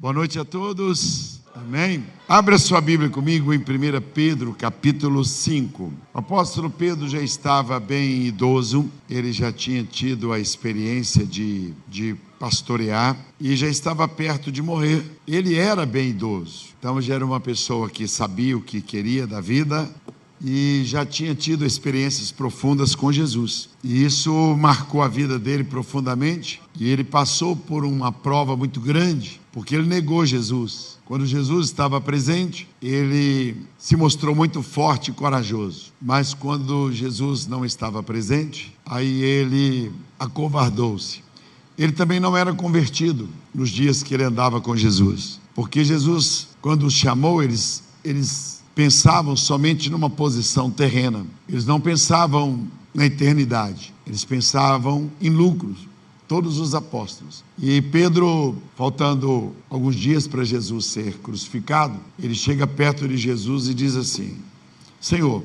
Boa noite a todos. Amém. Abra sua Bíblia comigo em 1 Pedro, capítulo 5. O apóstolo Pedro já estava bem idoso, ele já tinha tido a experiência de, de pastorear e já estava perto de morrer. Ele era bem idoso, então já era uma pessoa que sabia o que queria da vida, e já tinha tido experiências profundas com Jesus. E isso marcou a vida dele profundamente. E ele passou por uma prova muito grande, porque ele negou Jesus. Quando Jesus estava presente, ele se mostrou muito forte e corajoso. Mas quando Jesus não estava presente, aí ele acovardou-se. Ele também não era convertido nos dias que ele andava com Jesus. Porque Jesus, quando os chamou, eles, eles pensavam somente numa posição terrena. Eles não pensavam na eternidade. Eles pensavam em lucros. Todos os apóstolos. E Pedro, faltando alguns dias para Jesus ser crucificado, ele chega perto de Jesus e diz assim: Senhor,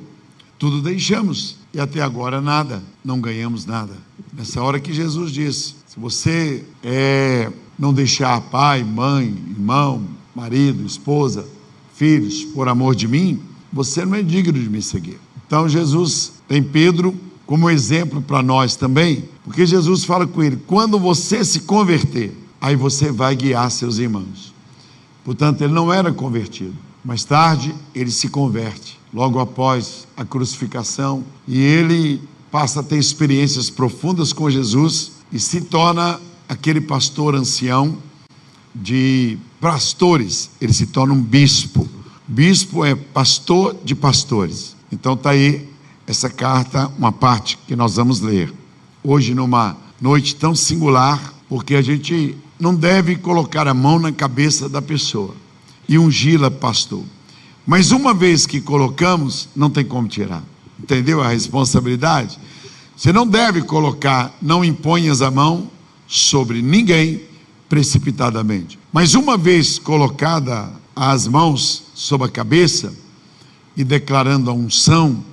tudo deixamos e até agora nada, não ganhamos nada. Nessa hora que Jesus disse: se você é, não deixar pai, mãe, irmão, marido, esposa, filhos por amor de mim, você não é digno de me seguir. Então Jesus tem Pedro como exemplo para nós também, porque Jesus fala com ele: quando você se converter, aí você vai guiar seus irmãos. Portanto, ele não era convertido. Mais tarde, ele se converte, logo após a crucificação, e ele passa a ter experiências profundas com Jesus e se torna aquele pastor ancião de pastores, ele se torna um bispo. Bispo é pastor de pastores. Então está aí essa carta, uma parte que nós vamos ler. Hoje, numa noite tão singular, porque a gente não deve colocar a mão na cabeça da pessoa e ungí-la pastor. Mas uma vez que colocamos, não tem como tirar. Entendeu a responsabilidade? Você não deve colocar, não imponhas a mão sobre ninguém precipitadamente. Mas uma vez colocada as mãos sobre a cabeça e declarando a unção,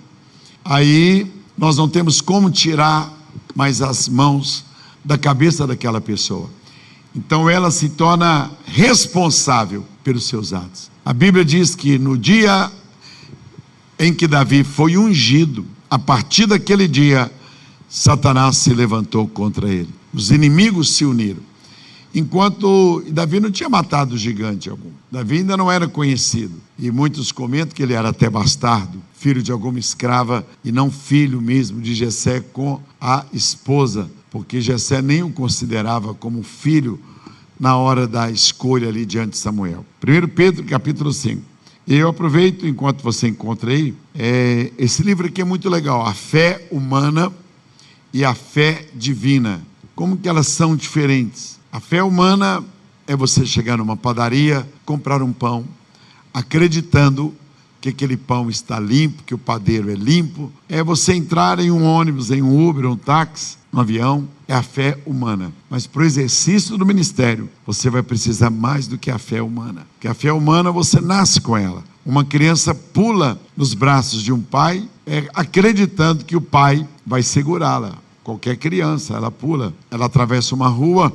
aí nós não temos como tirar mais as mãos da cabeça daquela pessoa. Então ela se torna responsável pelos seus atos. A Bíblia diz que no dia em que Davi foi ungido, a partir daquele dia, Satanás se levantou contra ele. Os inimigos se uniram. Enquanto Davi não tinha matado gigante algum. Davi ainda não era conhecido. E muitos comentam que ele era até bastardo, filho de alguma escrava e não filho mesmo de Jessé com a esposa, porque Jessé nem o considerava como filho na hora da escolha ali diante de Samuel. 1 Pedro capítulo 5. Eu aproveito, enquanto você encontra aí, é, esse livro aqui é muito legal, A Fé Humana e a Fé Divina. Como que elas são diferentes? A fé humana é você chegar numa padaria, comprar um pão, acreditando que aquele pão está limpo, que o padeiro é limpo. É você entrar em um ônibus, em um Uber, um táxi, um avião. É a fé humana. Mas para o exercício do ministério, você vai precisar mais do que a fé humana. Porque a fé humana você nasce com ela. Uma criança pula nos braços de um pai, é, acreditando que o pai vai segurá-la. Qualquer criança, ela pula, ela atravessa uma rua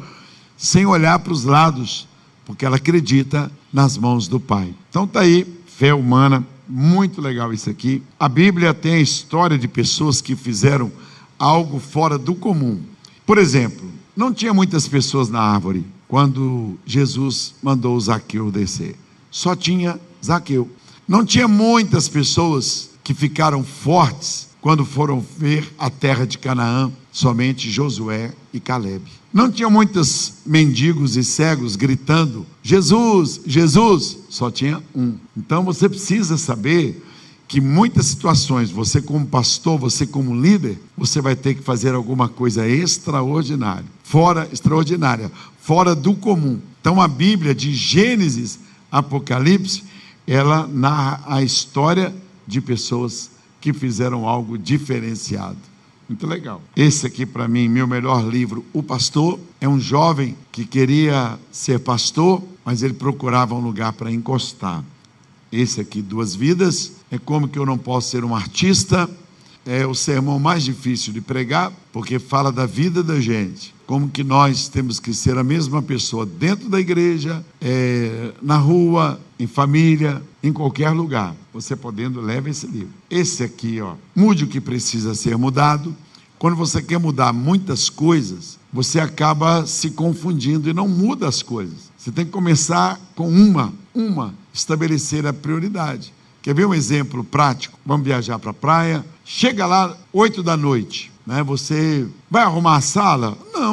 sem olhar para os lados, porque ela acredita nas mãos do Pai. Então está aí, fé humana, muito legal isso aqui. A Bíblia tem a história de pessoas que fizeram algo fora do comum. Por exemplo, não tinha muitas pessoas na árvore quando Jesus mandou Zaqueu descer. Só tinha Zaqueu. Não tinha muitas pessoas que ficaram fortes quando foram ver a terra de Canaã, somente Josué e Caleb. Não tinha muitos mendigos e cegos gritando: Jesus, Jesus, só tinha um. Então você precisa saber que muitas situações, você como pastor, você como líder, você vai ter que fazer alguma coisa extraordinária, fora extraordinária, fora do comum. Então a Bíblia de Gênesis, Apocalipse, ela narra a história de pessoas que fizeram algo diferenciado. Muito legal. Esse aqui, para mim, meu melhor livro, O Pastor, é um jovem que queria ser pastor, mas ele procurava um lugar para encostar. Esse aqui, Duas Vidas, é como que eu não posso ser um artista, é o sermão mais difícil de pregar, porque fala da vida da gente. Como que nós temos que ser a mesma pessoa dentro da igreja, é, na rua, em família, em qualquer lugar. Você podendo, leve esse livro. Esse aqui, ó, mude o que precisa ser mudado. Quando você quer mudar muitas coisas, você acaba se confundindo e não muda as coisas. Você tem que começar com uma, uma, estabelecer a prioridade. Quer ver um exemplo prático? Vamos viajar para a praia. Chega lá, oito da noite. Né? Você vai arrumar a sala? Não.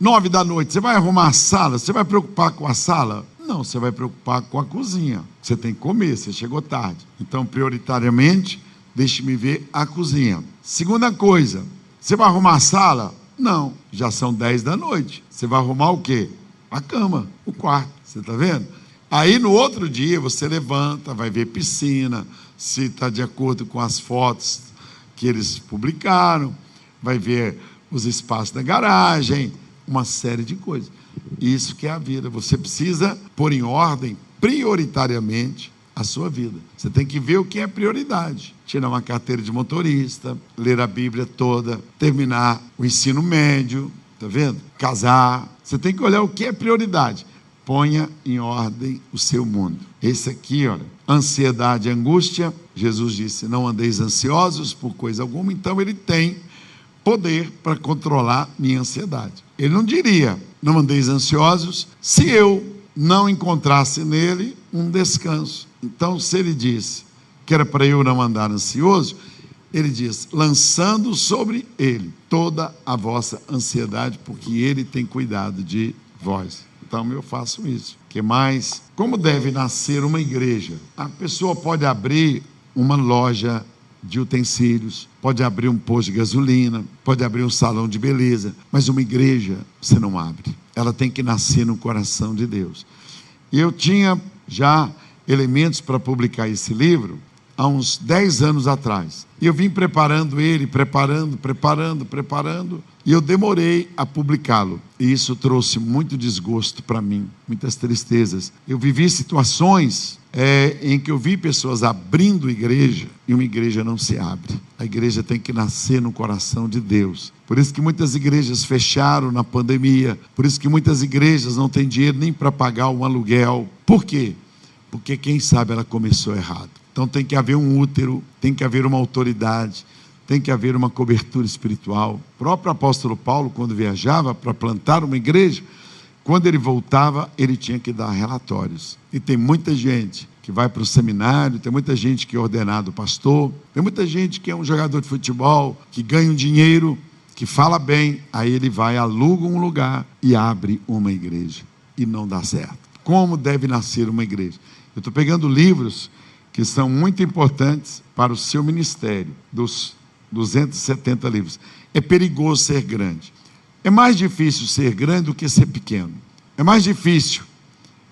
Nove da noite, você vai arrumar a sala? Você vai preocupar com a sala? Não, você vai preocupar com a cozinha. Você tem que comer, você chegou tarde. Então, prioritariamente, deixe-me ver a cozinha. Segunda coisa, você vai arrumar a sala? Não, já são dez da noite. Você vai arrumar o quê? A cama, o quarto. Você está vendo? Aí no outro dia você levanta, vai ver piscina, se está de acordo com as fotos que eles publicaram, vai ver os espaços da garagem, uma série de coisas. Isso que é a vida. Você precisa pôr em ordem prioritariamente a sua vida. Você tem que ver o que é prioridade. Tirar uma carteira de motorista, ler a Bíblia toda, terminar o ensino médio, tá vendo? Casar. Você tem que olhar o que é prioridade. Ponha em ordem o seu mundo. Esse aqui, olha, ansiedade, angústia. Jesus disse: Não andeis ansiosos por coisa alguma. Então ele tem poder para controlar minha ansiedade. Ele não diria: Não andeis ansiosos, se eu não encontrasse nele um descanso. Então, se ele disse que era para eu não andar ansioso, ele diz: lançando sobre ele toda a vossa ansiedade, porque ele tem cuidado de vós. Então eu faço isso. Que mais? Como deve nascer uma igreja? A pessoa pode abrir uma loja de utensílios, pode abrir um posto de gasolina, pode abrir um salão de beleza, mas uma igreja você não abre. Ela tem que nascer no coração de Deus. E eu tinha já elementos para publicar esse livro há uns 10 anos atrás. E eu vim preparando ele, preparando, preparando, preparando, e eu demorei a publicá-lo. E isso trouxe muito desgosto para mim, muitas tristezas. Eu vivi situações é, em que eu vi pessoas abrindo igreja e uma igreja não se abre. A igreja tem que nascer no coração de Deus. Por isso que muitas igrejas fecharam na pandemia. Por isso que muitas igrejas não têm dinheiro nem para pagar um aluguel. Por quê? Porque quem sabe ela começou errado. Então tem que haver um útero, tem que haver uma autoridade, tem que haver uma cobertura espiritual. O próprio apóstolo Paulo, quando viajava para plantar uma igreja, quando ele voltava, ele tinha que dar relatórios. E tem muita gente que vai para o seminário, tem muita gente que é ordenado pastor, tem muita gente que é um jogador de futebol, que ganha um dinheiro, que fala bem, aí ele vai, aluga um lugar e abre uma igreja. E não dá certo. Como deve nascer uma igreja? Eu estou pegando livros que são muito importantes para o seu ministério, dos 270 livros. É perigoso ser grande. É mais difícil ser grande do que ser pequeno. É mais difícil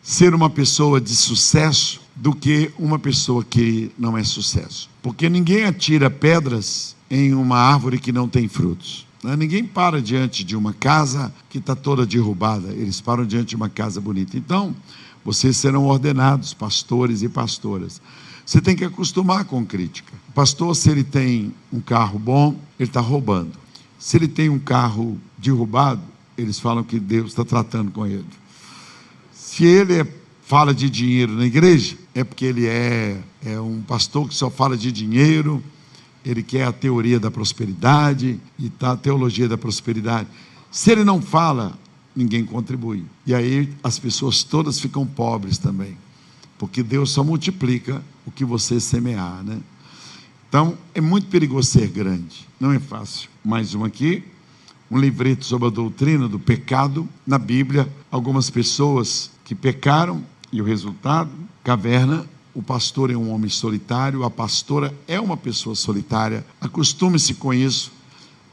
ser uma pessoa de sucesso do que uma pessoa que não é sucesso. Porque ninguém atira pedras em uma árvore que não tem frutos. Né? Ninguém para diante de uma casa que está toda derrubada, eles param diante de uma casa bonita. Então, vocês serão ordenados, pastores e pastoras. Você tem que acostumar com crítica. O pastor, se ele tem um carro bom, ele está roubando. Se ele tem um carro derrubado, eles falam que Deus está tratando com ele. Se ele é, fala de dinheiro na igreja, é porque ele é, é um pastor que só fala de dinheiro, ele quer a teoria da prosperidade e tá a teologia da prosperidade. Se ele não fala, ninguém contribui. E aí as pessoas todas ficam pobres também. Porque Deus só multiplica o que você semear, né? Então, é muito perigoso ser grande. Não é fácil. Mais um aqui. Um livreto sobre a doutrina do pecado. Na Bíblia, algumas pessoas que pecaram e o resultado, caverna. O pastor é um homem solitário, a pastora é uma pessoa solitária. Acostume-se com isso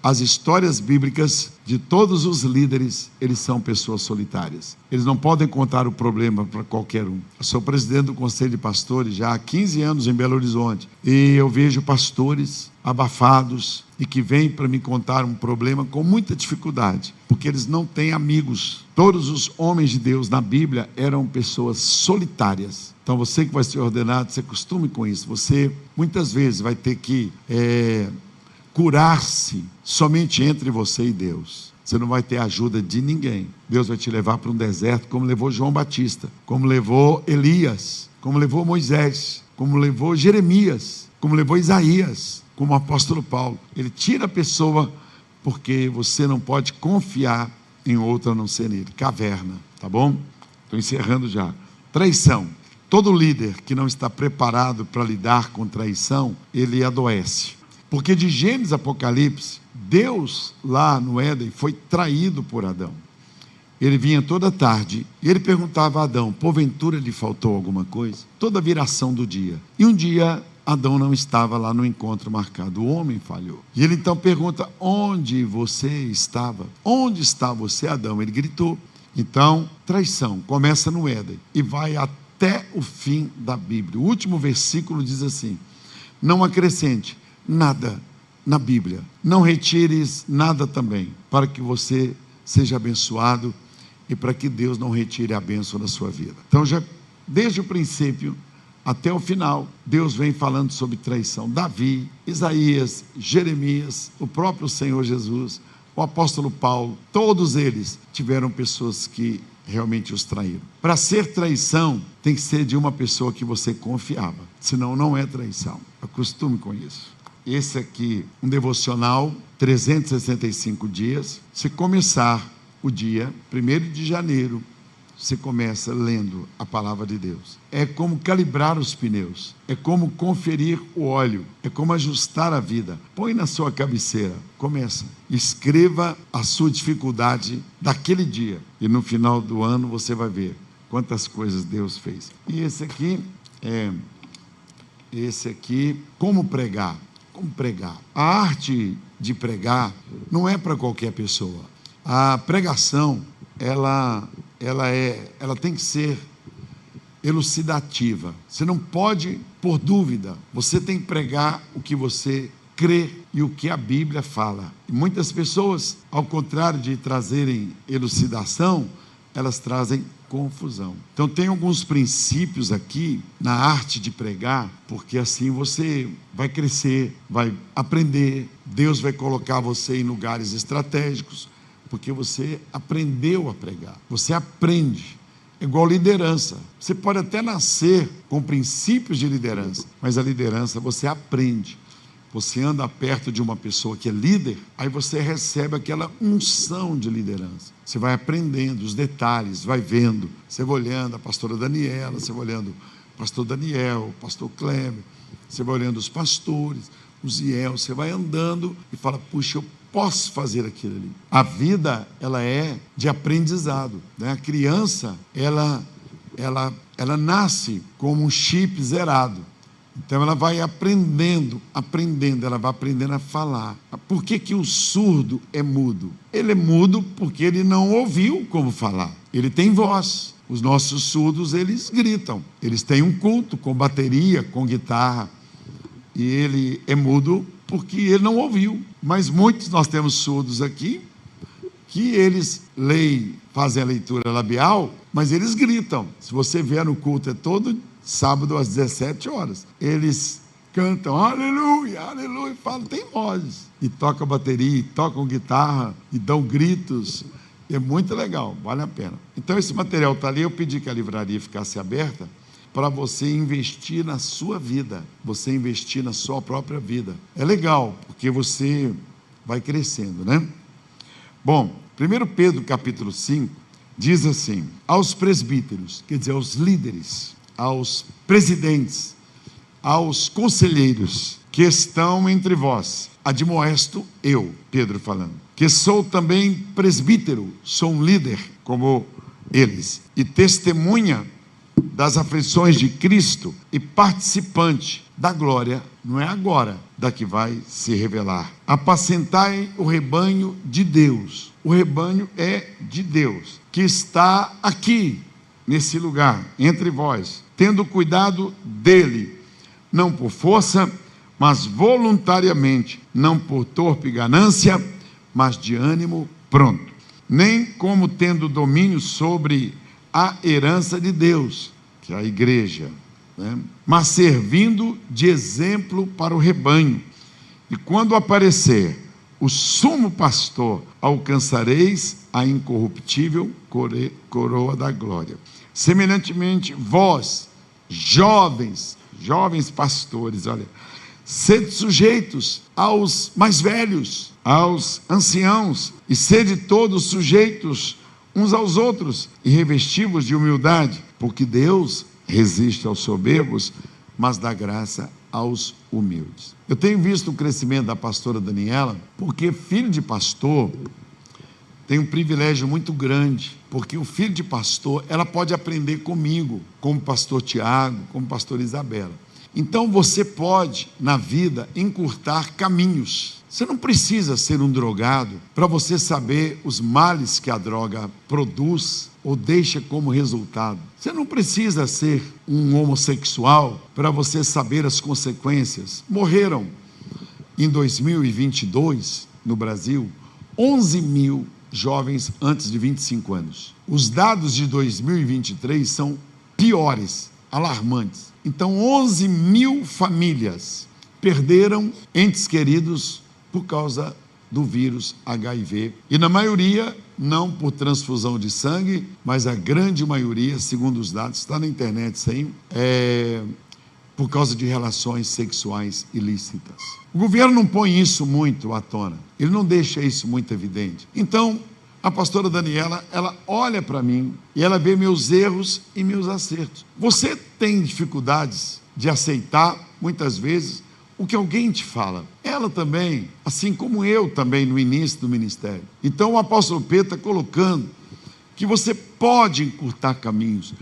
as histórias bíblicas de todos os líderes, eles são pessoas solitárias. Eles não podem contar o problema para qualquer um. Eu sou presidente do Conselho de Pastores já há 15 anos em Belo Horizonte. E eu vejo pastores abafados e que vêm para me contar um problema com muita dificuldade, porque eles não têm amigos. Todos os homens de Deus na Bíblia eram pessoas solitárias. Então você que vai ser ordenado, se acostume com isso. Você muitas vezes vai ter que é, curar-se somente entre você e Deus. você não vai ter ajuda de ninguém. Deus vai te levar para um deserto, como levou João Batista, como levou Elias, como levou Moisés, como levou Jeremias, como levou Isaías, como o apóstolo Paulo. Ele tira a pessoa porque você não pode confiar em outra a não ser nele. Caverna, tá bom? Estou encerrando já. Traição. Todo líder que não está preparado para lidar com traição, ele adoece. Porque de Gênesis Apocalipse, Deus lá no Éden foi traído por Adão. Ele vinha toda tarde e ele perguntava a Adão: porventura lhe faltou alguma coisa? Toda viração do dia. E um dia Adão não estava lá no encontro marcado, o homem falhou. E ele então pergunta: onde você estava? Onde está você, Adão? Ele gritou. Então, traição começa no Éden e vai até o fim da Bíblia. O último versículo diz assim: Não acrescente nada na Bíblia, não retires nada também, para que você seja abençoado e para que Deus não retire a bênção da sua vida. Então, já desde o princípio até o final, Deus vem falando sobre traição. Davi, Isaías, Jeremias, o próprio Senhor Jesus, o apóstolo Paulo, todos eles tiveram pessoas que realmente os traíram. Para ser traição, tem que ser de uma pessoa que você confiava, senão não é traição. Acostume com isso. Esse aqui, um devocional, 365 dias. Se começar o dia, 1 de janeiro, você começa lendo a palavra de Deus. É como calibrar os pneus, é como conferir o óleo, é como ajustar a vida. Põe na sua cabeceira, começa. Escreva a sua dificuldade daquele dia e no final do ano você vai ver quantas coisas Deus fez. E esse aqui é esse aqui, como pregar? Como pregar? A arte de pregar não é para qualquer pessoa. A pregação, ela ela, é, ela tem que ser elucidativa. Você não pode por dúvida. Você tem que pregar o que você crê e o que a Bíblia fala. E muitas pessoas, ao contrário de trazerem elucidação, elas trazem confusão. Então tem alguns princípios aqui na arte de pregar, porque assim você vai crescer, vai aprender, Deus vai colocar você em lugares estratégicos, porque você aprendeu a pregar. Você aprende. É igual liderança. Você pode até nascer com princípios de liderança, mas a liderança você aprende. Você anda perto de uma pessoa que é líder, aí você recebe aquela unção de liderança. Você vai aprendendo os detalhes, vai vendo. Você vai olhando a pastora Daniela, você vai olhando o pastor Daniel, o pastor Kleber, você vai olhando os pastores, os Iel, você vai andando e fala: puxa, eu posso fazer aquilo ali. A vida, ela é de aprendizado. Né? A criança, ela, ela, ela nasce como um chip zerado. Então ela vai aprendendo, aprendendo, ela vai aprendendo a falar. Por que, que o surdo é mudo? Ele é mudo porque ele não ouviu como falar. Ele tem voz. Os nossos surdos, eles gritam. Eles têm um culto com bateria, com guitarra. E ele é mudo porque ele não ouviu. Mas muitos nós temos surdos aqui que eles leem, fazem a leitura labial, mas eles gritam. Se você vier no culto, é todo sábado às 17 horas. Eles cantam aleluia, aleluia, falam, tem vozes. E tocam bateria, e tocam guitarra, e dão gritos. É muito legal, vale a pena. Então, esse material está ali. Eu pedi que a livraria ficasse aberta para você investir na sua vida, você investir na sua própria vida. É legal, porque você vai crescendo, né? Bom, 1 Pedro capítulo 5 diz assim: aos presbíteros, quer dizer, aos líderes, aos presidentes, aos conselheiros que estão entre vós, admoesto eu, Pedro falando, que sou também presbítero, sou um líder como eles, e testemunha das aflições de Cristo e participante da glória, não é agora, da que vai se revelar. Apacentai o rebanho de Deus. O rebanho é de Deus, que está aqui, nesse lugar, entre vós, tendo cuidado dele, não por força, mas voluntariamente, não por torpe ganância, mas de ânimo pronto. Nem como tendo domínio sobre a herança de Deus, que é a igreja, né? mas servindo de exemplo para o rebanho. E quando aparecer o sumo pastor, alcançareis a incorruptível coroa da glória. Semelhantemente, vós, jovens, jovens pastores, olha, sede sujeitos aos mais velhos, aos anciãos, e sede todos sujeitos uns aos outros, e revestivos de humildade, porque Deus resiste aos soberbos, mas dá graça aos humildes. Eu tenho visto o crescimento da pastora Daniela, porque filho de pastor tem um privilégio muito grande, porque o filho de pastor, ela pode aprender comigo, como pastor Tiago, como pastor Isabela. Então você pode, na vida, encurtar caminhos. Você não precisa ser um drogado para você saber os males que a droga produz ou deixa como resultado. Você não precisa ser um homossexual para você saber as consequências. Morreram em 2022, no Brasil, 11 mil jovens antes de 25 anos. Os dados de 2023 são piores, alarmantes. Então, 11 mil famílias perderam entes queridos por causa do vírus HIV. E na maioria, não por transfusão de sangue, mas a grande maioria, segundo os dados, está na internet sim, é por causa de relações sexuais ilícitas. O governo não põe isso muito à tona, ele não deixa isso muito evidente. Então, a pastora Daniela, ela olha para mim e ela vê meus erros e meus acertos. Você tem dificuldades de aceitar, muitas vezes, o que alguém te fala. Ela também, assim como eu também no início do ministério. Então o apóstolo Pedro está colocando que você pode encurtar caminhos.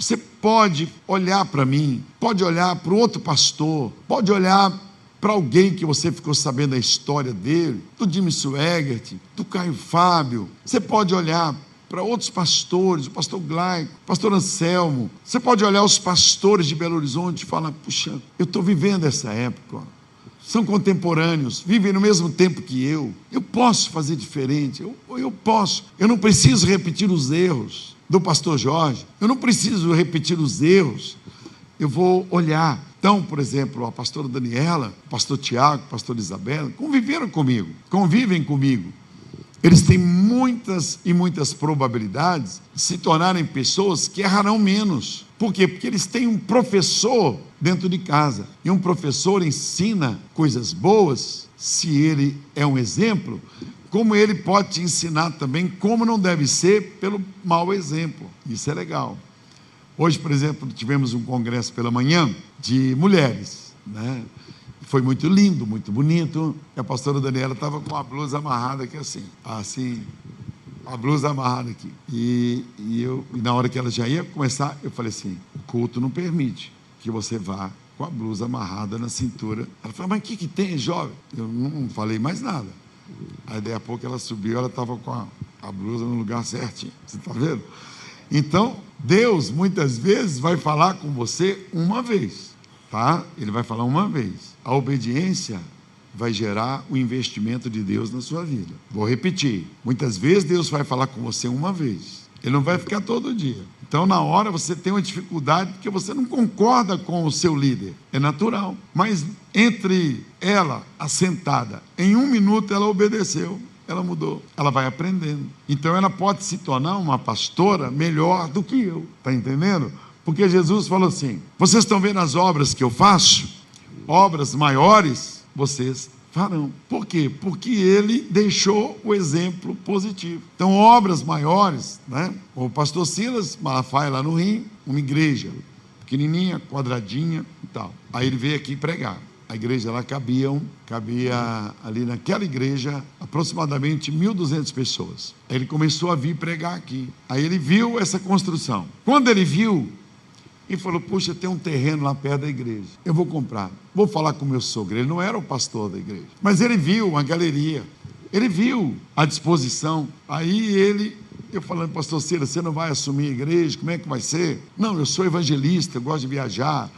Você pode olhar para mim, pode olhar para outro pastor, pode olhar para alguém que você ficou sabendo a história dele, do Jimmy Swaggart, do Caio Fábio. Você pode olhar para outros pastores, o pastor Glaico, o pastor Anselmo. Você pode olhar os pastores de Belo Horizonte e falar: puxa, eu estou vivendo essa época. São contemporâneos, vivem no mesmo tempo que eu. Eu posso fazer diferente, eu, eu posso. Eu não preciso repetir os erros do pastor Jorge. Eu não preciso repetir os erros. Eu vou olhar. Então, por exemplo, a pastora Daniela, o pastor Tiago, a pastora Isabela, conviveram comigo, convivem comigo. Eles têm muitas e muitas probabilidades de se tornarem pessoas que errarão menos. Por quê? Porque eles têm um professor dentro de casa. E um professor ensina coisas boas, se ele é um exemplo, como ele pode te ensinar também como não deve ser pelo mau exemplo. Isso é legal. Hoje, por exemplo, tivemos um congresso pela manhã de mulheres, né? Foi muito lindo, muito bonito. E a pastora Daniela estava com a blusa amarrada aqui assim, assim, a blusa amarrada aqui. E, e eu, e na hora que ela já ia começar, eu falei assim: o culto não permite que você vá com a blusa amarrada na cintura. Ela falou: mas o que, que tem, jovem? Eu não falei mais nada. Aí, daí a pouco, ela subiu, ela estava com a, a blusa no lugar certinho. Você está vendo? Então, Deus muitas vezes vai falar com você uma vez, tá? Ele vai falar uma vez. A obediência vai gerar o investimento de Deus na sua vida. Vou repetir. Muitas vezes Deus vai falar com você uma vez. Ele não vai ficar todo dia. Então, na hora, você tem uma dificuldade porque você não concorda com o seu líder. É natural. Mas entre ela, assentada, em um minuto ela obedeceu, ela mudou. Ela vai aprendendo. Então, ela pode se tornar uma pastora melhor do que eu. Está entendendo? Porque Jesus falou assim: vocês estão vendo as obras que eu faço? Obras maiores, vocês farão. Por quê? Porque ele deixou o exemplo positivo. Então, obras maiores, né? O pastor Silas Malafaia lá no Rio, uma igreja pequenininha, quadradinha e tal. Aí ele veio aqui pregar. A igreja lá cabiam, cabia ali naquela igreja aproximadamente 1.200 pessoas. Aí ele começou a vir pregar aqui. Aí ele viu essa construção. Quando ele viu, e falou: Puxa, tem um terreno lá perto da igreja. Eu vou comprar. Vou falar com meu sogro. Ele não era o pastor da igreja, mas ele viu uma galeria. Ele viu a disposição. Aí ele, eu falando, pastor Cira, você não vai assumir a igreja? Como é que vai ser? Não, eu sou evangelista, eu gosto de viajar,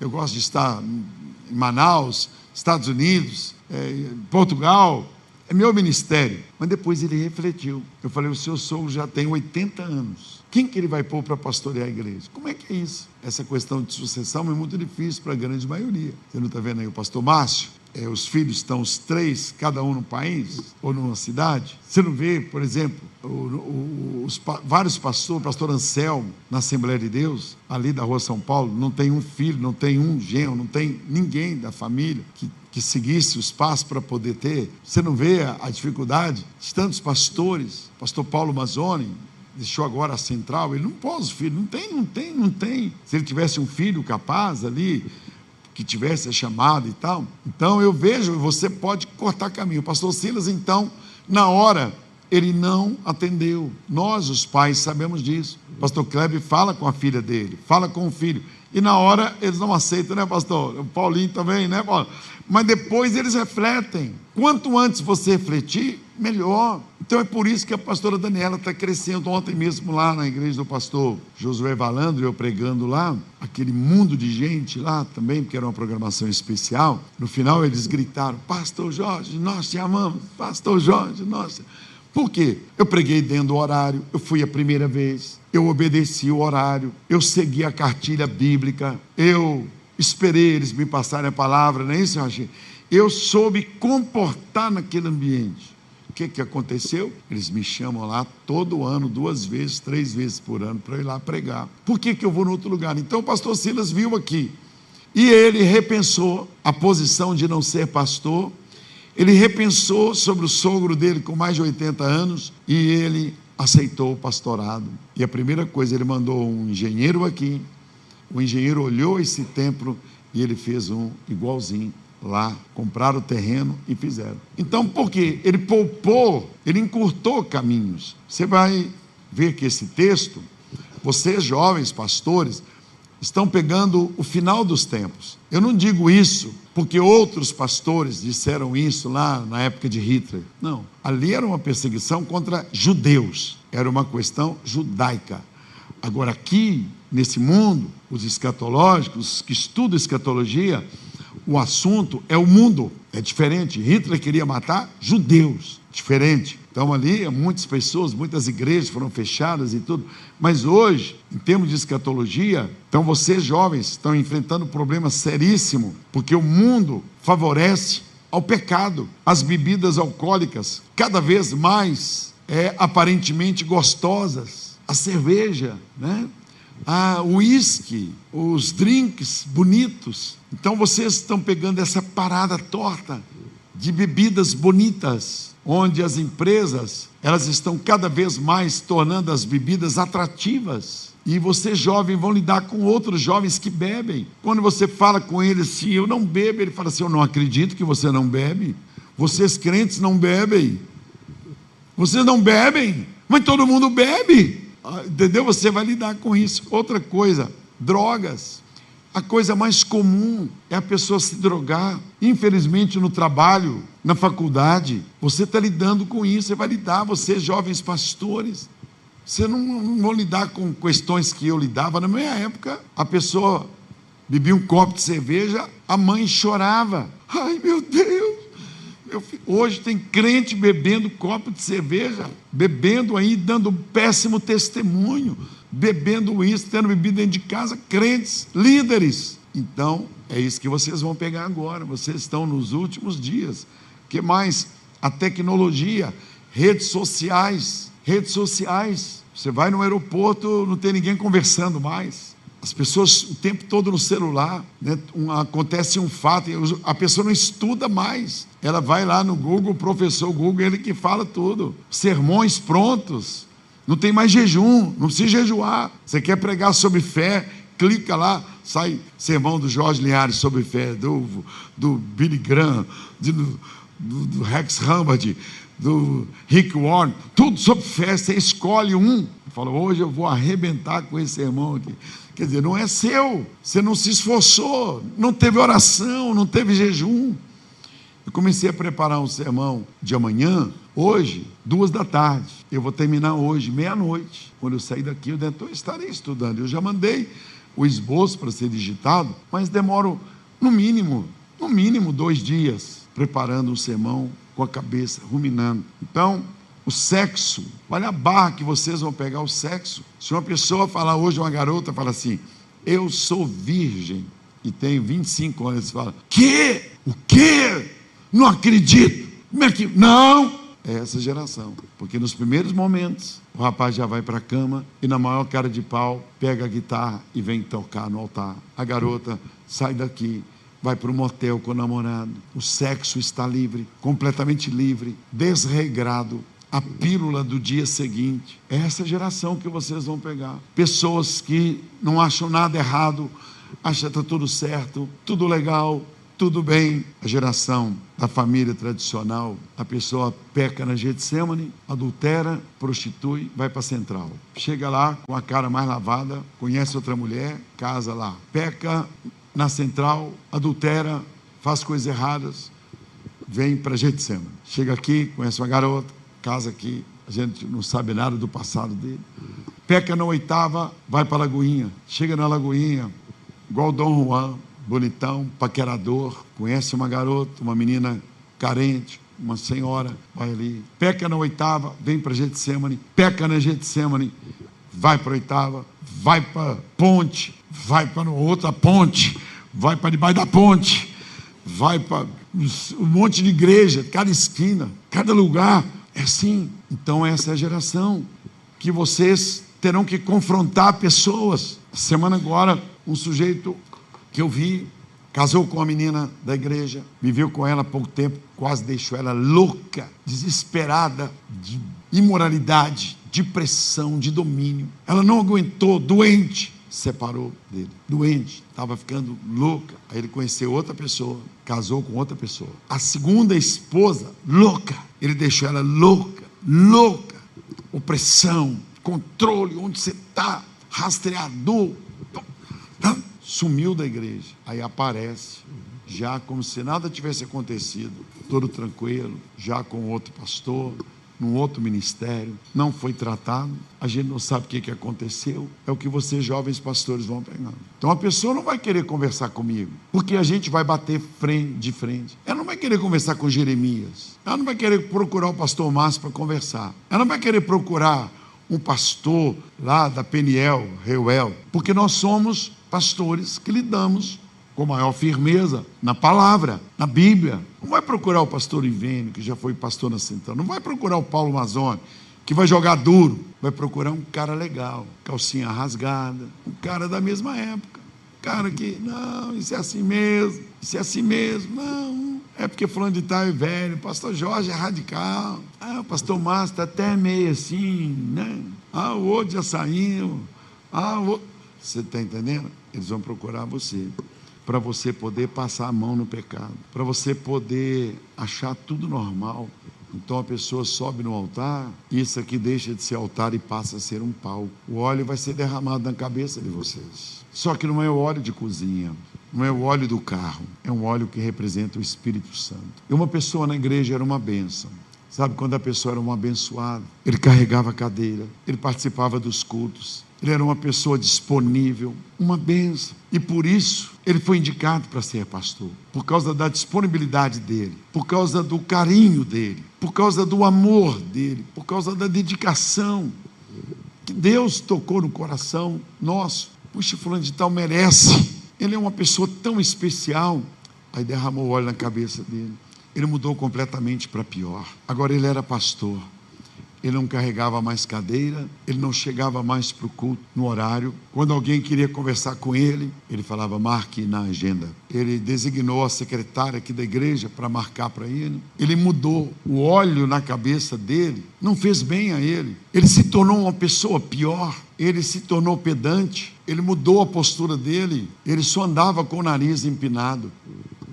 eu gosto de estar em Manaus, Estados Unidos, é, Portugal. É meu ministério. Mas depois ele refletiu. Eu falei: o seu sogro já tem 80 anos. Quem que ele vai pôr para pastorear a igreja? Como é que é isso? Essa questão de sucessão é muito difícil para a grande maioria. Você não está vendo aí o pastor Márcio? é, os filhos estão os três, cada um no país ou numa cidade. Você não vê, por exemplo, o, o, os vários pastores, pastor Anselmo, na Assembleia de Deus, ali da rua São Paulo, não tem um filho, não tem um genro, não tem ninguém da família que, que seguisse os passos para poder ter. Você não vê a, a dificuldade de tantos pastores, pastor Paulo Mazzoni, deixou agora a central, ele não pôs filho, não tem, não tem, não tem. Se ele tivesse um filho capaz ali, que tivesse a chamada e tal. Então eu vejo, você pode cortar caminho. O pastor Silas, então, na hora, ele não atendeu. Nós, os pais, sabemos disso. O pastor Kleber fala com a filha dele, fala com o filho. E na hora eles não aceitam, né, pastor? O Paulinho também, né, Paulo? Mas depois eles refletem. Quanto antes você refletir, melhor. Então é por isso que a pastora Daniela está crescendo. Ontem mesmo lá na igreja do pastor Josué Valandro, eu pregando lá, aquele mundo de gente lá também, porque era uma programação especial. No final eles gritaram: Pastor Jorge, nós te amamos. Pastor Jorge, nós. Por quê? Eu preguei dentro do horário, eu fui a primeira vez, eu obedeci o horário, eu segui a cartilha bíblica, eu esperei eles me passarem a palavra, não é isso, Jorge? Eu soube comportar naquele ambiente que, que aconteceu? Eles me chamam lá todo ano, duas vezes, três vezes por ano, para ir lá pregar. Por que, que eu vou no outro lugar? Então o pastor Silas viu aqui. E ele repensou a posição de não ser pastor. Ele repensou sobre o sogro dele com mais de 80 anos e ele aceitou o pastorado. E a primeira coisa, ele mandou um engenheiro aqui. O engenheiro olhou esse templo e ele fez um igualzinho lá, compraram o terreno e fizeram. Então, por quê? Ele poupou, ele encurtou caminhos. Você vai ver que esse texto, vocês jovens pastores, estão pegando o final dos tempos. Eu não digo isso porque outros pastores disseram isso lá na época de Hitler. Não, ali era uma perseguição contra judeus, era uma questão judaica. Agora, aqui, nesse mundo, os escatológicos que estudam escatologia, o assunto é o mundo, é diferente. Hitler queria matar judeus, diferente. Então, ali, muitas pessoas, muitas igrejas foram fechadas e tudo. Mas hoje, em termos de escatologia, então vocês jovens estão enfrentando um problema seríssimo, porque o mundo favorece ao pecado, as bebidas alcoólicas, cada vez mais é, aparentemente gostosas, a cerveja, né? o uísque, os drinks bonitos. Então vocês estão pegando essa parada torta de bebidas bonitas, onde as empresas elas estão cada vez mais tornando as bebidas atrativas. E vocês jovens vão lidar com outros jovens que bebem. Quando você fala com eles, se eu não bebo, ele fala assim: Eu não acredito que você não bebe. Vocês crentes não bebem. Vocês não bebem, mas todo mundo bebe. Ah, entendeu? Você vai lidar com isso. Outra coisa, drogas. A coisa mais comum é a pessoa se drogar. Infelizmente, no trabalho, na faculdade, você está lidando com isso. Você vai lidar, vocês, jovens pastores. Você não, não vão lidar com questões que eu lidava. Na minha época, a pessoa bebia um copo de cerveja, a mãe chorava. Ai, meu Deus! Hoje tem crente bebendo copo de cerveja, bebendo aí, dando um péssimo testemunho, bebendo isso, tendo bebido dentro de casa, crentes, líderes. Então, é isso que vocês vão pegar agora. Vocês estão nos últimos dias. que mais? A tecnologia, redes sociais, redes sociais. Você vai no aeroporto, não tem ninguém conversando mais. As pessoas o tempo todo no celular, né? um, acontece um fato, a pessoa não estuda mais. Ela vai lá no Google, o professor Google, ele que fala tudo. Sermões prontos. Não tem mais jejum, não precisa jejuar. Você quer pregar sobre fé, clica lá, sai sermão do Jorge Linhares sobre fé, do, do Billy Graham, do, do, do Rex Humbard, do Rick Warren, tudo sobre fé. Você escolhe um. Fala, hoje eu vou arrebentar com esse sermão aqui. Quer dizer, não é seu, você não se esforçou, não teve oração, não teve jejum. Eu comecei a preparar um sermão de amanhã, hoje, duas da tarde. Eu vou terminar hoje, meia-noite. Quando eu sair daqui, eu dentro, estarei estudando. Eu já mandei o esboço para ser digitado, mas demoro, no mínimo, no mínimo dois dias, preparando um sermão com a cabeça, ruminando. Então, o sexo, olha a barra que vocês vão pegar o sexo. Se uma pessoa falar hoje, uma garota fala assim, eu sou virgem, e tenho 25 anos, falam: Que? O quê? Não acredito. Como é que. Não! É essa geração. Porque nos primeiros momentos, o rapaz já vai para a cama e, na maior cara de pau, pega a guitarra e vem tocar no altar. A garota sai daqui, vai para um motel com o namorado. O sexo está livre, completamente livre, desregrado. A pílula do dia seguinte. É essa geração que vocês vão pegar. Pessoas que não acham nada errado, acham que está tudo certo, tudo legal, tudo bem. A geração da família tradicional, a pessoa peca na Getsemane, adultera, prostitui, vai para a central. Chega lá com a cara mais lavada, conhece outra mulher, casa lá. Peca na central, adultera, faz coisas erradas, vem para Getsemane. Chega aqui, conhece uma garota, casa aqui, a gente não sabe nada do passado dele. Peca na oitava, vai para a Lagoinha. Chega na Lagoinha, igual Dom Juan, bonitão, paquerador, conhece uma garota, uma menina carente, uma senhora, vai ali. Peca na oitava, vem para Getsemane. Peca na Getsemane, vai para a oitava, vai para ponte, vai para outra ponte, vai para debaixo da ponte, vai para um monte de igreja, cada esquina, cada lugar. É assim. Então, essa é a geração que vocês terão que confrontar pessoas. Semana agora, um sujeito que eu vi casou com uma menina da igreja, viveu com ela há pouco tempo, quase deixou ela louca, desesperada de imoralidade, depressão, de domínio. Ela não aguentou, doente, separou dele. Doente, estava ficando louca. Aí ele conheceu outra pessoa, casou com outra pessoa. A segunda esposa, louca. Ele deixou ela louca, louca. Opressão, controle, onde você está, rastreador. Sumiu da igreja. Aí aparece, já como se nada tivesse acontecido, todo tranquilo, já com outro pastor, num outro ministério, não foi tratado, a gente não sabe o que, que aconteceu, é o que vocês jovens pastores vão pegando. Então a pessoa não vai querer conversar comigo, porque a gente vai bater frente, de frente. Ela não vai querer conversar com Jeremias, ela não vai querer procurar o pastor Márcio para conversar, ela não vai querer procurar um pastor lá da Peniel, Reuel, porque nós somos pastores que lidamos com maior firmeza na palavra, na Bíblia. Não vai procurar o pastor Ivênio, que já foi pastor na Central. Não vai procurar o Paulo Mazone, que vai jogar duro. Vai procurar um cara legal, calcinha rasgada, um cara da mesma época. Um cara que, não, isso é assim mesmo, isso é assim mesmo. Não, é porque fulano de tal é velho, o pastor Jorge é radical. Ah, o pastor Márcio está até meio assim, né? Ah, o outro já saiu. Ah, o outro... Você está entendendo? Eles vão procurar você para você poder passar a mão no pecado, para você poder achar tudo normal. Então a pessoa sobe no altar, isso aqui deixa de ser altar e passa a ser um pau. O óleo vai ser derramado na cabeça de vocês. Só que não é o óleo de cozinha, não é o óleo do carro, é um óleo que representa o Espírito Santo. E uma pessoa na igreja era uma bênção. Sabe quando a pessoa era um abençoado? Ele carregava a cadeira, ele participava dos cultos, ele era uma pessoa disponível, uma benção. E por isso ele foi indicado para ser pastor. Por causa da disponibilidade dele, por causa do carinho dele, por causa do amor dele, por causa da dedicação que Deus tocou no coração nosso. Puxa, fulano de tal merece. Ele é uma pessoa tão especial. Aí derramou óleo na cabeça dele. Ele mudou completamente para pior. Agora ele era pastor ele não carregava mais cadeira, ele não chegava mais para o culto no horário. Quando alguém queria conversar com ele, ele falava: marque na agenda. Ele designou a secretária aqui da igreja para marcar para ele. Ele mudou o óleo na cabeça dele, não fez bem a ele. Ele se tornou uma pessoa pior, ele se tornou pedante, ele mudou a postura dele, ele só andava com o nariz empinado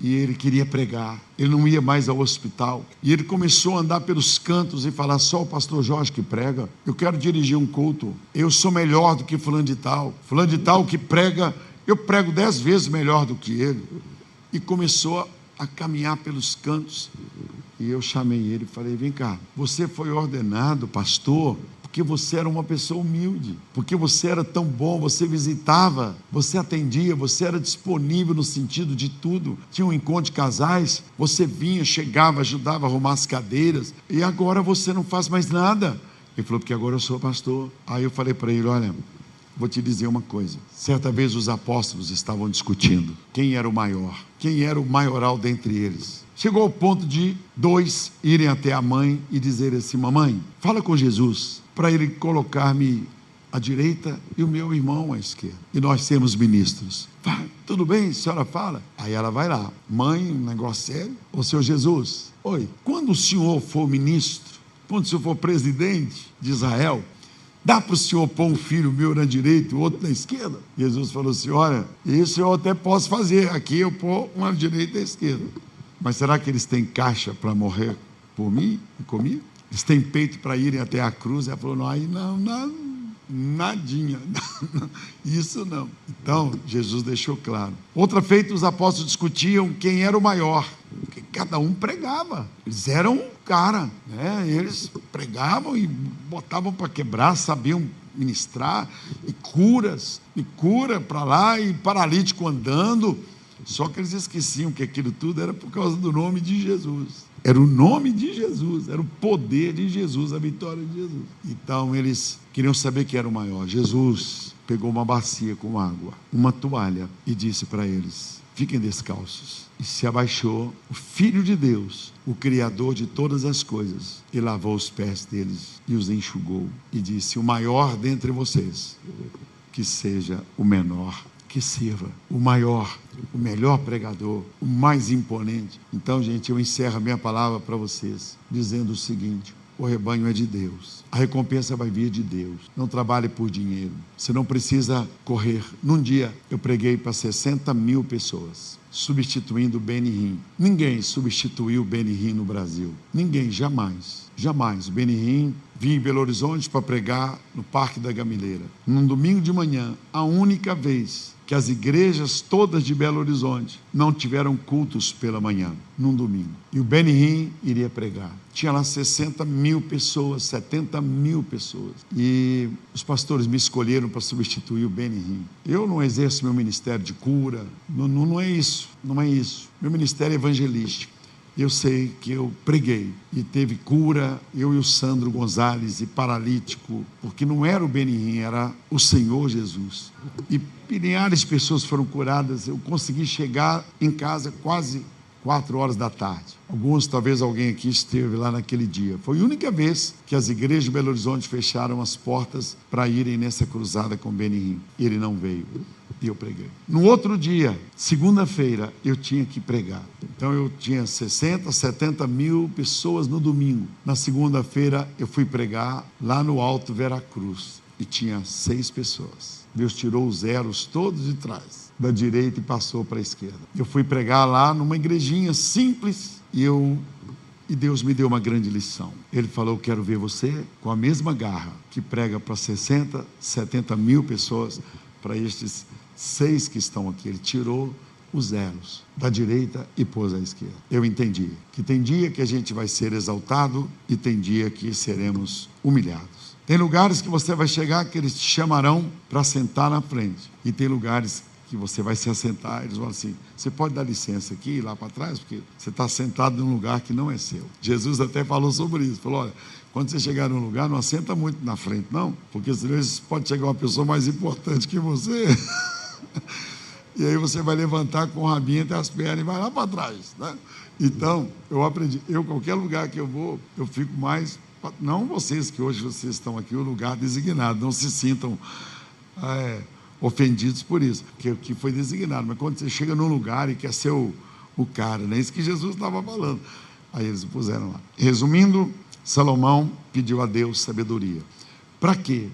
e ele queria pregar. Ele não ia mais ao hospital. E ele começou a andar pelos cantos e falar: só o pastor Jorge que prega. Eu quero dirigir um culto. Eu sou melhor do que fulano de tal. Fulano de tal que prega, eu prego dez vezes melhor do que ele. E começou a caminhar pelos cantos. E eu chamei ele e falei: vem cá, você foi ordenado pastor porque você era uma pessoa humilde, porque você era tão bom, você visitava, você atendia, você era disponível no sentido de tudo. Tinha um encontro de casais, você vinha, chegava, ajudava a arrumar as cadeiras, e agora você não faz mais nada. Ele falou, porque agora eu sou pastor. Aí eu falei para ele: olha, Vou te dizer uma coisa. Certa vez os apóstolos estavam discutindo quem era o maior, quem era o maioral dentre eles. Chegou ao ponto de dois irem até a mãe e dizer assim: Mamãe, fala com Jesus para ele colocar-me à direita e o meu irmão à esquerda. E nós sermos ministros. Vai, tudo bem, senhora fala? Aí ela vai lá. Mãe, um negócio sério. Ô Senhor Jesus, oi, quando o senhor for ministro, quando o senhor for presidente de Israel, Dá para o senhor pôr um filho meu na direita e outro na esquerda? Jesus falou assim: Olha, isso eu até posso fazer. Aqui eu pôr uma direita e a esquerda. Mas será que eles têm caixa para morrer por mim e comigo? Eles têm peito para irem até a cruz? Ela falou: Não, aí não, não, nadinha. Isso não. Então, Jesus deixou claro. Outra feita, os apóstolos discutiam quem era o maior. Porque cada um pregava. Eles eram um cara, né? Eles pregavam e botavam para quebrar, sabiam ministrar, e curas, e cura para lá, e paralítico andando. Só que eles esqueciam que aquilo tudo era por causa do nome de Jesus. Era o nome de Jesus, era o poder de Jesus, a vitória de Jesus. Então eles queriam saber quem era o maior. Jesus pegou uma bacia com água, uma toalha e disse para eles: fiquem descalços. E se abaixou o Filho de Deus, o Criador de todas as coisas, e lavou os pés deles e os enxugou. E disse: O maior dentre vocês, que seja o menor que sirva, o maior, o melhor pregador, o mais imponente. Então, gente, eu encerro a minha palavra para vocês, dizendo o seguinte: o rebanho é de Deus. A recompensa vai vir de Deus. Não trabalhe por dinheiro. Você não precisa correr. Num dia, eu preguei para 60 mil pessoas, substituindo o Benihim. Ninguém substituiu o Benihim no Brasil. Ninguém, jamais. Jamais. O Benihim vinha em Belo Horizonte para pregar no Parque da Gamileira. Num domingo de manhã, a única vez que as igrejas todas de Belo Horizonte não tiveram cultos pela manhã, num domingo. E o Benihim iria pregar. Tinha lá 60 mil pessoas, 70 mil pessoas. E os pastores me escolheram para substituir o Benihim. Eu não exerço meu ministério de cura, não, não, não é isso, não é isso. Meu ministério é evangelístico eu sei que eu preguei e teve cura, eu e o Sandro Gonzalez, e paralítico, porque não era o Benihim, era o Senhor Jesus. E milhares de pessoas foram curadas, eu consegui chegar em casa quase quatro horas da tarde. Alguns, talvez alguém aqui esteve lá naquele dia. Foi a única vez que as igrejas de Belo Horizonte fecharam as portas para irem nessa cruzada com Benihim. Ele não veio e eu preguei. No outro dia, segunda-feira, eu tinha que pregar. Então eu tinha 60, 70 mil pessoas no domingo. Na segunda-feira, eu fui pregar lá no Alto Veracruz e tinha seis pessoas. Deus tirou os zeros todos de trás, da direita e passou para a esquerda. Eu fui pregar lá numa igrejinha simples e eu e Deus me deu uma grande lição. Ele falou: Quero ver você com a mesma garra que prega para 60, 70 mil pessoas, para estes seis que estão aqui. Ele tirou os zeros da direita e pôs à esquerda. Eu entendi que tem dia que a gente vai ser exaltado e tem dia que seremos humilhados. Tem lugares que você vai chegar que eles te chamarão para sentar na frente. E tem lugares que você vai se assentar, eles vão assim: você pode dar licença aqui lá para trás, porque você está sentado num lugar que não é seu. Jesus até falou sobre isso: falou, olha, quando você chegar num lugar, não assenta muito na frente, não, porque vezes pode chegar uma pessoa mais importante que você. e aí você vai levantar com o rabinho entre as pernas e vai lá para trás. Né? Então, eu aprendi. Eu, qualquer lugar que eu vou, eu fico mais. Não vocês que hoje vocês estão aqui, o lugar designado, não se sintam é, ofendidos por isso, que, que foi designado. Mas quando você chega num lugar e quer ser o, o cara, não é isso que Jesus estava falando. Aí eles puseram lá. Resumindo, Salomão pediu a Deus sabedoria. Para quê?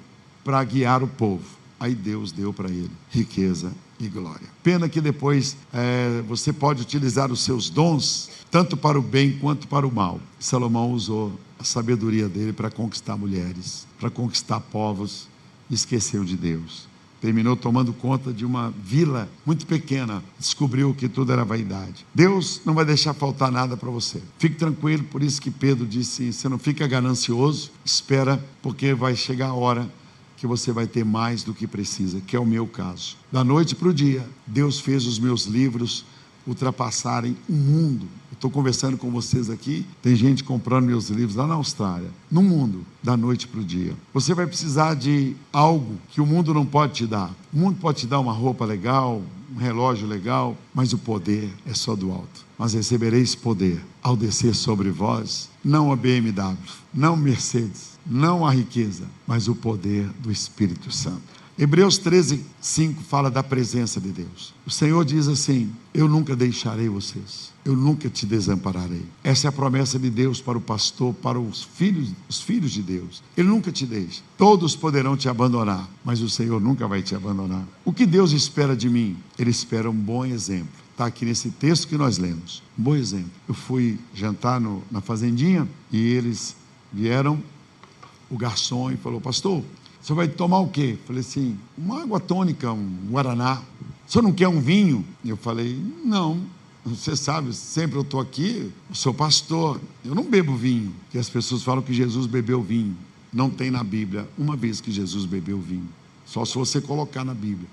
Para guiar o povo aí Deus deu para ele riqueza e glória. Pena que depois é, você pode utilizar os seus dons tanto para o bem quanto para o mal. Salomão usou a sabedoria dele para conquistar mulheres, para conquistar povos, esqueceu de Deus. Terminou tomando conta de uma vila muito pequena, descobriu que tudo era vaidade. Deus não vai deixar faltar nada para você. Fique tranquilo, por isso que Pedro disse: você não fica ganancioso, espera, porque vai chegar a hora que você vai ter mais do que precisa, que é o meu caso. Da noite para o dia, Deus fez os meus livros ultrapassarem o mundo. Estou conversando com vocês aqui, tem gente comprando meus livros lá na Austrália. No mundo, da noite para o dia. Você vai precisar de algo que o mundo não pode te dar. O mundo pode te dar uma roupa legal, um relógio legal, mas o poder é só do alto. Mas recebereis poder ao descer sobre vós, não a BMW, não Mercedes, não a riqueza, mas o poder do Espírito Santo. Hebreus 13, 5 fala da presença de Deus. O Senhor diz assim: Eu nunca deixarei vocês, eu nunca te desampararei. Essa é a promessa de Deus para o pastor, para os filhos, os filhos de Deus. Ele nunca te deixa. Todos poderão te abandonar, mas o Senhor nunca vai te abandonar. O que Deus espera de mim? Ele espera um bom exemplo. Está aqui nesse texto que nós lemos. Um bom exemplo. Eu fui jantar no, na fazendinha e eles vieram, o garçom, e falou: Pastor, você vai tomar o quê? Falei assim, uma água tônica, um guaraná. Você não quer um vinho? Eu falei, não. Você sabe, sempre eu estou aqui, eu sou pastor, eu não bebo vinho. E as pessoas falam que Jesus bebeu vinho. Não tem na Bíblia uma vez que Jesus bebeu vinho. Só se você colocar na Bíblia.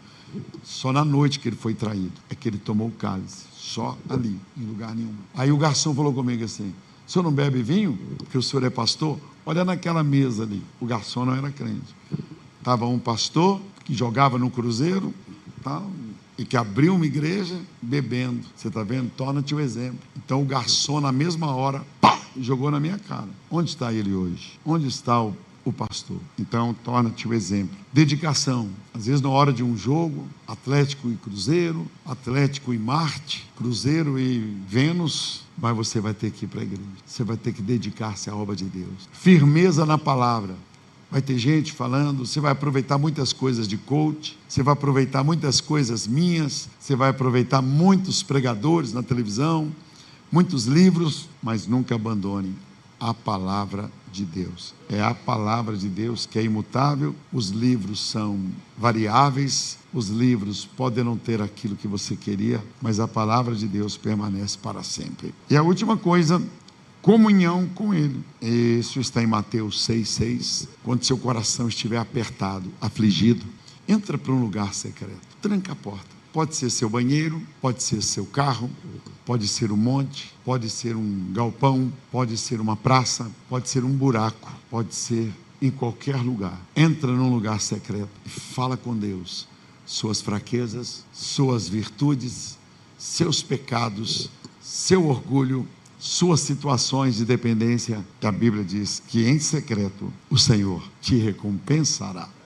Só na noite que ele foi traído é que ele tomou o cálice. Só ali, em lugar nenhum. Aí o garçom falou comigo assim: o senhor não bebe vinho? Porque o senhor é pastor? Olha naquela mesa ali. O garçom não era crente. Estava um pastor que jogava no cruzeiro tal, e que abriu uma igreja bebendo. Você está vendo? Torna-te o exemplo. Então o garçom, na mesma hora, pá, jogou na minha cara. Onde está ele hoje? Onde está o o pastor. Então, torna-te o exemplo. Dedicação. Às vezes, na hora de um jogo, Atlético e Cruzeiro, Atlético e Marte, Cruzeiro e Vênus, mas você vai ter que ir para a igreja. Você vai ter que dedicar-se à obra de Deus. Firmeza na palavra. Vai ter gente falando, você vai aproveitar muitas coisas de coach, você vai aproveitar muitas coisas minhas, você vai aproveitar muitos pregadores na televisão, muitos livros, mas nunca abandone a palavra de Deus. É a palavra de Deus que é imutável, os livros são variáveis, os livros podem não ter aquilo que você queria, mas a palavra de Deus permanece para sempre. E a última coisa, comunhão com Ele. Isso está em Mateus 6,6. Quando seu coração estiver apertado, afligido, entra para um lugar secreto, tranca a porta Pode ser seu banheiro, pode ser seu carro, pode ser um monte, pode ser um galpão, pode ser uma praça, pode ser um buraco, pode ser em qualquer lugar. Entra num lugar secreto e fala com Deus suas fraquezas, suas virtudes, seus pecados, seu orgulho, suas situações de dependência. A Bíblia diz que em secreto o Senhor te recompensará.